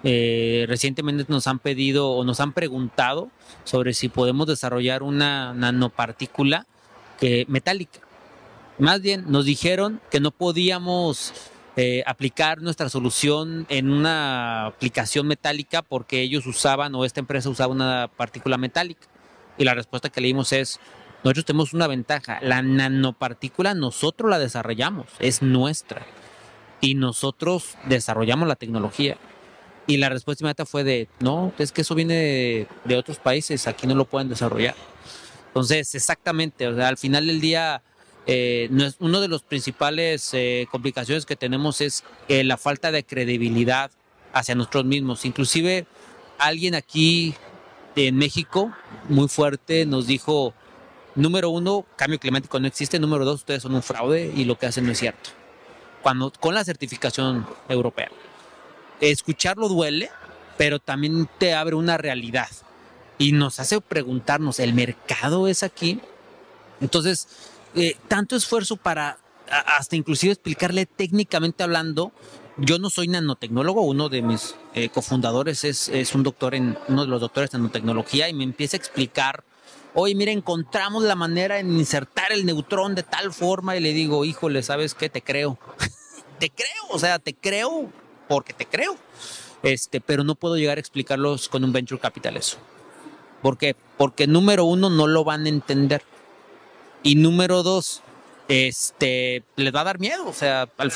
Eh, recientemente nos han pedido o nos han preguntado sobre si podemos desarrollar una nanopartícula que, metálica. Más bien nos dijeron que no podíamos eh, aplicar nuestra solución en una aplicación metálica porque ellos usaban o esta empresa usaba una partícula metálica. Y la respuesta que le es, nosotros tenemos una ventaja. La nanopartícula nosotros la desarrollamos, es nuestra. Y nosotros desarrollamos la tecnología. Y la respuesta inmediata fue de, no, es que eso viene de, otros países, aquí no lo pueden desarrollar. Entonces, exactamente, o sea, al final del día, eh, uno de los principales eh, complicaciones que tenemos es eh, la falta de credibilidad hacia nosotros mismos. Inclusive alguien aquí en México, muy fuerte, nos dijo, número uno, cambio climático no existe. Número dos, ustedes son un fraude y lo que hacen no es cierto. Cuando, con la certificación europea. Escucharlo duele, pero también te abre una realidad y nos hace preguntarnos, ¿el mercado es aquí? Entonces, eh, tanto esfuerzo para hasta inclusive explicarle técnicamente hablando, yo no soy nanotecnólogo, uno de mis eh, cofundadores es, un doctor en, uno de los doctores en nanotecnología y me empieza a explicar oye, mira, encontramos la manera de insertar el neutrón de tal forma y le digo, híjole, ¿sabes qué? Te creo. te creo, o sea, te creo porque te creo. Este, pero no puedo llegar a explicarlos con un venture capital eso. ¿Por qué? Porque número uno, no lo van a entender. Y número dos, este, les va a dar miedo. O sea, al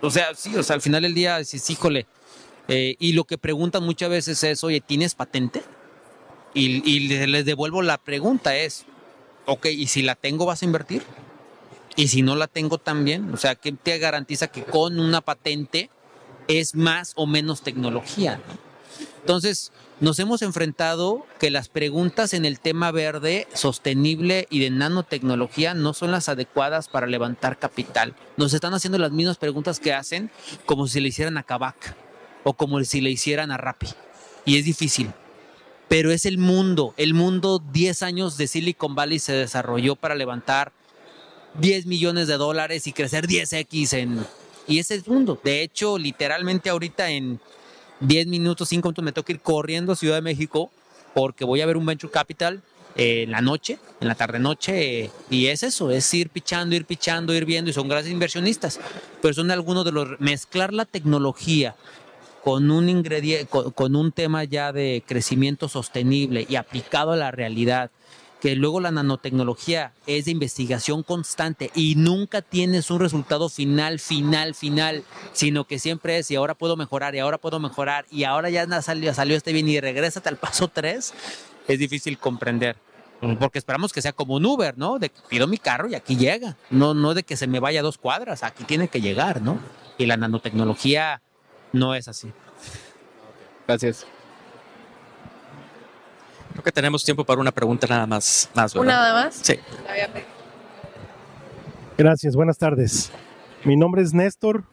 o sea, sí, o sea, al final del día, dices, híjole. Eh, y lo que preguntan muchas veces es, oye, ¿tienes patente? Y, les devuelvo la pregunta es, ok, ¿y si la tengo vas a invertir? Y si no la tengo también, o sea, ¿qué te garantiza que con una patente es más o menos tecnología? Entonces, nos hemos enfrentado que las preguntas en el tema verde, sostenible y de nanotecnología no son las adecuadas para levantar capital. Nos están haciendo las mismas preguntas que hacen como si le hicieran a Kavak o como si le hicieran a Rappi. Y es difícil pero es el mundo. El mundo 10 años de Silicon Valley se desarrolló para levantar 10 millones de dólares y crecer 10x en... Y ese es el mundo. De hecho, literalmente ahorita en 10 minutos, 5 minutos me toca ir corriendo a Ciudad de México porque voy a ver un Venture Capital en la noche, en la tarde-noche, y es eso, es ir pichando, ir pichando, ir viendo, y son grandes inversionistas, pero son algunos de los, mezclar la tecnología con un ingrediente, con, un tema ya de crecimiento sostenible y aplicado a la realidad, que luego la nanotecnología es de investigación constante y nunca tienes un resultado final, final, final, sino que siempre es y ahora puedo mejorar y ahora puedo mejorar y ahora ya salió, salió este bien y regresa al paso 3, es difícil comprender. Porque esperamos que sea como un Uber, ¿no? De que pido mi carro y aquí llega. No, no de que se me vaya dos cuadras, aquí tiene que llegar, ¿no? Y la nanotecnología no es así. Gracias. Creo que tenemos tiempo para una pregunta nada más. más ¿Una nada más? Sí. Gracias, buenas tardes. Mi nombre es Néstor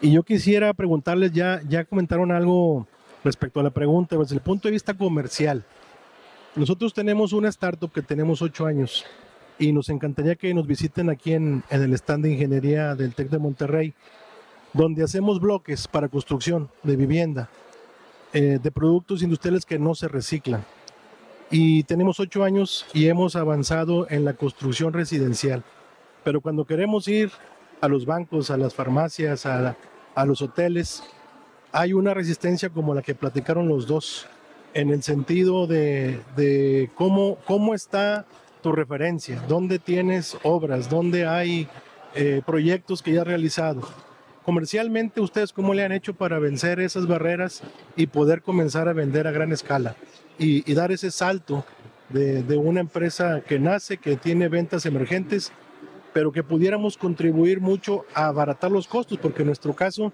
y yo quisiera preguntarles, ya, ya comentaron algo respecto a la pregunta, desde el punto de vista comercial. Nosotros tenemos una startup que tenemos ocho años y nos encantaría que nos visiten aquí en, en el stand de ingeniería del TEC de Monterrey donde hacemos bloques para construcción de vivienda, eh, de productos industriales que no se reciclan. Y tenemos ocho años y hemos avanzado en la construcción residencial. Pero cuando queremos ir a los bancos, a las farmacias, a, los hoteles, hay una resistencia como la que platicaron los dos, en el sentido de, cómo, cómo está tu referencia, dónde tienes obras, dónde hay eh, proyectos que ya has realizado comercialmente ustedes cómo le han hecho para vencer esas barreras y poder comenzar a vender a gran escala y, dar ese salto de, una empresa que nace, que tiene ventas emergentes pero que pudiéramos contribuir mucho a abaratar los costos, porque en nuestro caso,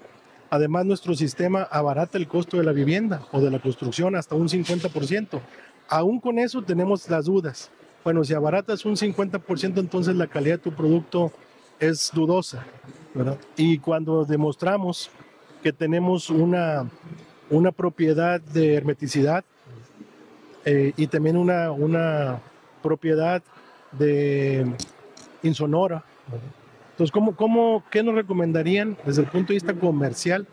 además nuestro sistema abarata el costo de la vivienda o de la construcción hasta un 50%. Aún con eso tenemos las dudas. Bueno, si abaratas un 50%, entonces la calidad de tu producto es dudosa. ¿verdad? Y cuando demostramos que tenemos una, una propiedad de hermeticidad eh, y también una, una propiedad de insonora. Entonces, ¿cómo, cómo, ¿qué nos recomendarían desde el punto de vista comercial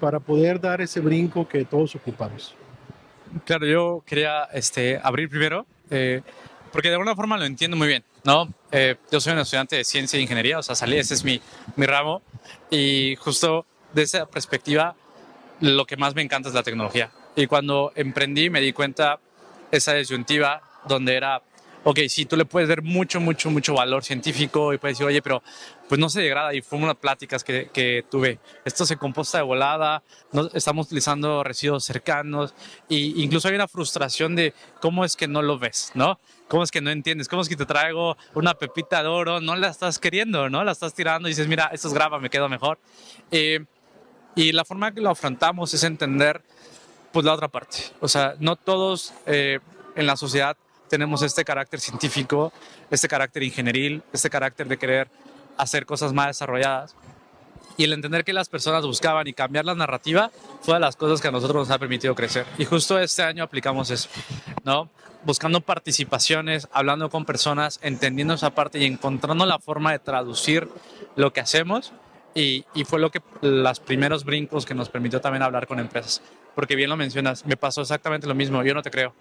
para poder dar ese brinco que todos ocupamos? Claro, yo quería este, abrir primero, eh, porque de alguna forma lo entiendo muy bien, ¿no? Eh, yo soy un estudiante de ciencia e ingeniería, o sea, salí, ese es mi, mi ramo, y justo de esa perspectiva, lo que más me encanta es la tecnología. Y cuando emprendí me di cuenta esa disyuntiva donde era, ok, sí, tú le puedes ver mucho, mucho, mucho valor científico y puedes decir, oye, pero pues no se degrada. Y fue unas pláticas que, que tuve. Esto se composta de volada, no, estamos utilizando residuos cercanos e incluso hay una frustración de cómo es que no lo ves, ¿no? ¿Cómo es que no entiendes? ¿Cómo es que te traigo una pepita de oro? No la estás queriendo, ¿no? La estás tirando y dices, mira, esto es grava, me quedo mejor. Eh, y la forma que lo afrontamos es entender pues la otra parte. O sea, no todos eh, en la sociedad tenemos este carácter científico, este carácter ingenieril, este carácter de querer hacer cosas más desarrolladas. Y el entender que las personas buscaban y cambiar la narrativa fue de las cosas que a nosotros nos ha permitido crecer. Y justo este año aplicamos eso, ¿no? Buscando participaciones, hablando con personas, entendiendo esa parte y encontrando la forma de traducir lo que hacemos. Y, y fue lo que los primeros brincos que nos permitió también hablar con empresas. Porque bien lo mencionas, me pasó exactamente lo mismo, yo no te creo.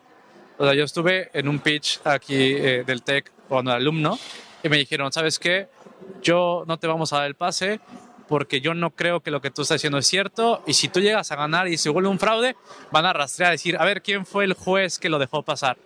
O sea, yo estuve en un pitch aquí eh, del TEC cuando alumno y me dijeron, ¿sabes qué? Yo no te vamos a dar el pase porque yo no creo que lo que tú estás diciendo es cierto y si tú llegas a ganar y se vuelve un fraude, van a rastrear, a decir, a ver, ¿quién fue el juez que lo dejó pasar?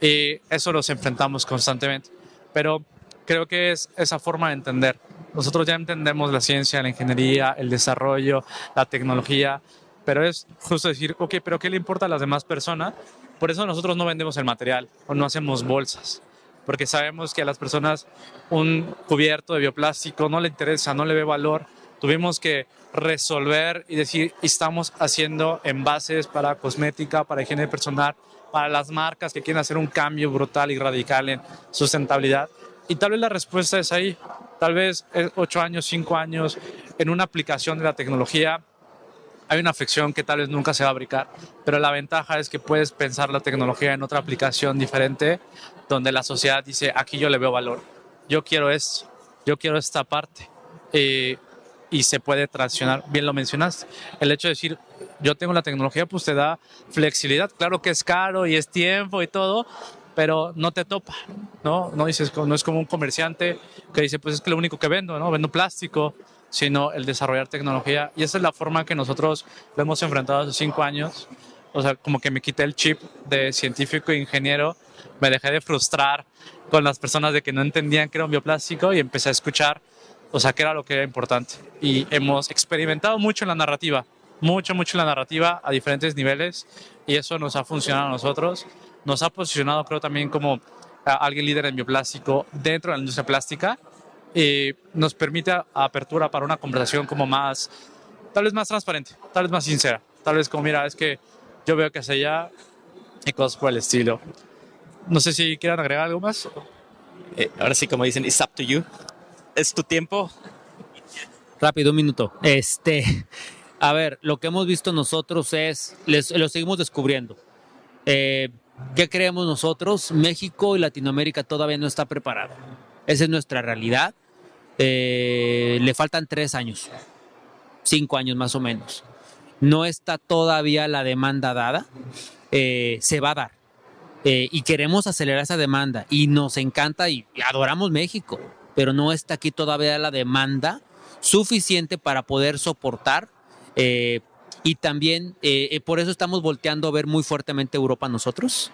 Y eso los enfrentamos constantemente. Pero creo que es esa forma de entender. Nosotros ya entendemos la ciencia, la ingeniería, el desarrollo, la tecnología, pero es justo decir, ok, pero ¿qué le importa a las demás personas? Por eso nosotros no vendemos el material o no hacemos bolsas, porque sabemos que a las personas un cubierto de bioplástico no le interesa, no le ve valor. Tuvimos que resolver y decir, estamos haciendo envases para cosmética, para higiene personal, para las marcas que quieren hacer un cambio brutal y radical en sustentabilidad. Y tal vez la respuesta es ahí, tal vez ocho años, cinco años en una aplicación de la tecnología hay una afección que tal vez nunca se va a fabricar, pero la ventaja es que puedes pensar la tecnología en otra aplicación diferente donde la sociedad dice, aquí yo le veo valor, yo quiero esto, yo quiero esta parte. Eh, y se puede traccionar, bien lo mencionaste, el hecho de decir, yo tengo la tecnología, pues te da flexibilidad, claro que es caro y es tiempo y todo, pero no te topa, ¿no? No, dices, no es como un comerciante que dice, pues es que lo único que vendo, ¿no? Vendo plástico, sino el desarrollar tecnología. Y esa es la forma que nosotros lo hemos enfrentado hace cinco años. O sea, como que me quité el chip de científico e ingeniero, me dejé de frustrar con las personas de que no entendían que era un bioplástico y empecé a escuchar, o sea, qué era lo que era importante. Y hemos experimentado mucho en la narrativa, mucho, mucho en la narrativa a diferentes niveles y eso nos ha funcionado a nosotros. Nos ha posicionado, creo, también como alguien líder en bioplástico dentro de la industria plástica y nos permite apertura para una conversación como más, tal vez más transparente, tal vez más sincera, tal vez como, mira, es que yo veo que hacia allá y cosas por el estilo. No sé si quieran agregar algo más. Eh, ahora sí, como dicen, it's up to you. Es tu tiempo. Rápido, un minuto. Este, a ver, lo que hemos visto nosotros es, les, lo seguimos descubriendo. Eh, ¿Qué creemos nosotros? México y Latinoamérica todavía no está preparado. Esa es nuestra realidad. Eh, le faltan tres años, cinco años más o menos. No está todavía la demanda dada, eh, se va a dar. Eh, y queremos acelerar esa demanda y nos encanta y adoramos México, pero no está aquí todavía la demanda suficiente para poder soportar. Y también por eso estamos volteando a ver muy fuertemente Europa nosotros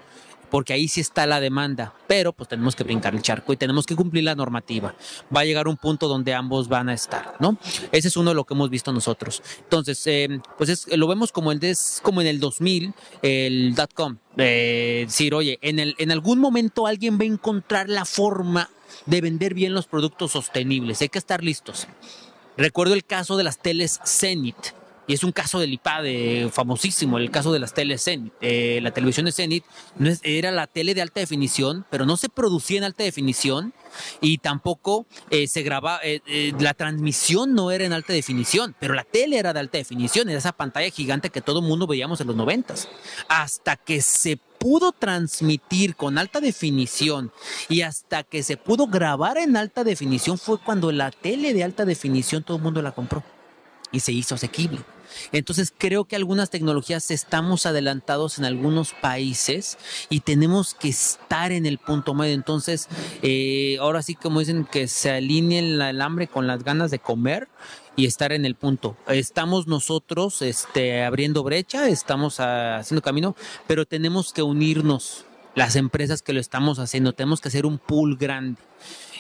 porque ahí sí está la demanda, pero pues tenemos que brincar el charco y tenemos que cumplir la normativa. Va a llegar un punto donde ambos van a estar, ¿no? Ese es uno de lo que hemos visto nosotros. Entonces, eh, pues lo vemos como, el como en el 2000, el .com, eh, decir, oye, en, el, en algún momento alguien va a encontrar la forma de vender bien los productos sostenibles. Hay que estar listos. Recuerdo el caso de las teles Zenith. Y es un caso del IPAD famosísimo, el caso de las teles Zenith. Eh, la televisión de Zenith no es, era la tele de alta definición, pero no se producía en alta definición y tampoco eh, se grababa, eh, la transmisión no era en alta definición, pero la tele era de alta definición, era esa pantalla gigante que todo el mundo veíamos en los noventas. Hasta que se pudo transmitir con alta definición y hasta que se pudo grabar en alta definición fue cuando la tele de alta definición todo el mundo la compró y se hizo asequible. Entonces creo que algunas tecnologías estamos adelantados en algunos países y tenemos que estar en el punto medio. Entonces, eh, ahora sí como dicen que se alinee el hambre con las ganas de comer y estar en el punto. Estamos nosotros este, abriendo brecha, estamos haciendo camino, pero tenemos que unirnos las empresas que lo estamos haciendo. Tenemos que hacer un pool grande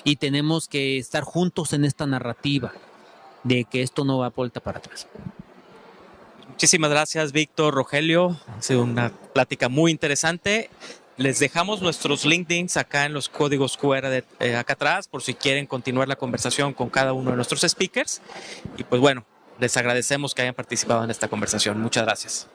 y tenemos que estar juntos en esta narrativa de que esto no va a vuelta para atrás. Muchísimas gracias, Víctor, Rogelio. Ha sido una plática muy interesante. Les dejamos nuestros LinkedIns acá en los códigos QR de, eh, acá atrás por si quieren continuar la conversación con cada uno de nuestros speakers. Y pues bueno, les agradecemos que hayan participado en esta conversación. Muchas gracias.